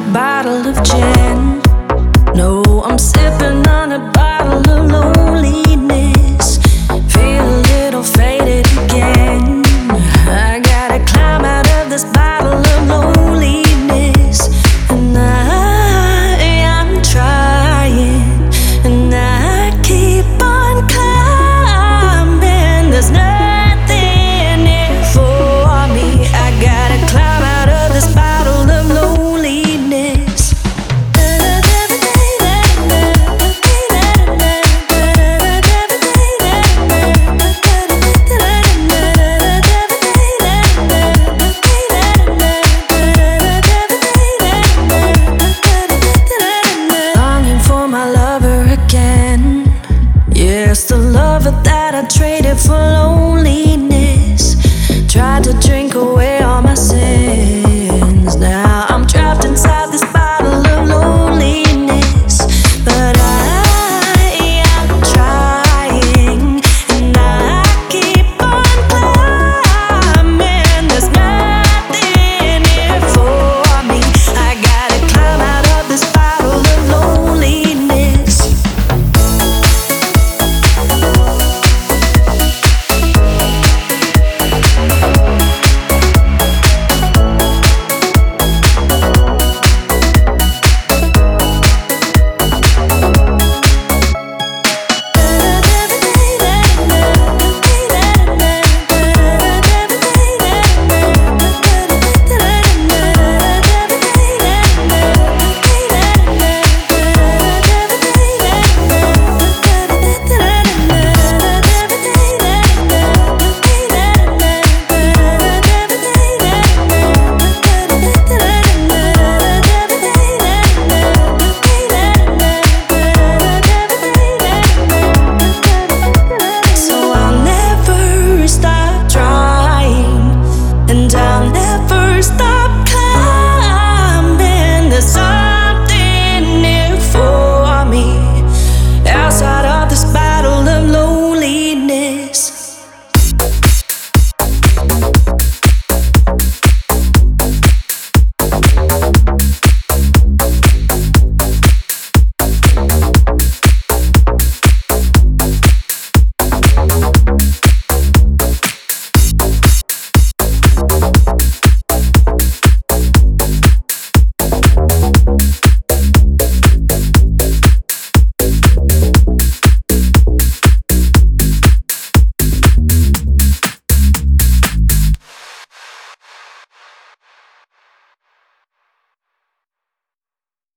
bottle of gin. No, I'm sipping. There's the lover that I traded for loneliness. Tried to drink away all my sins.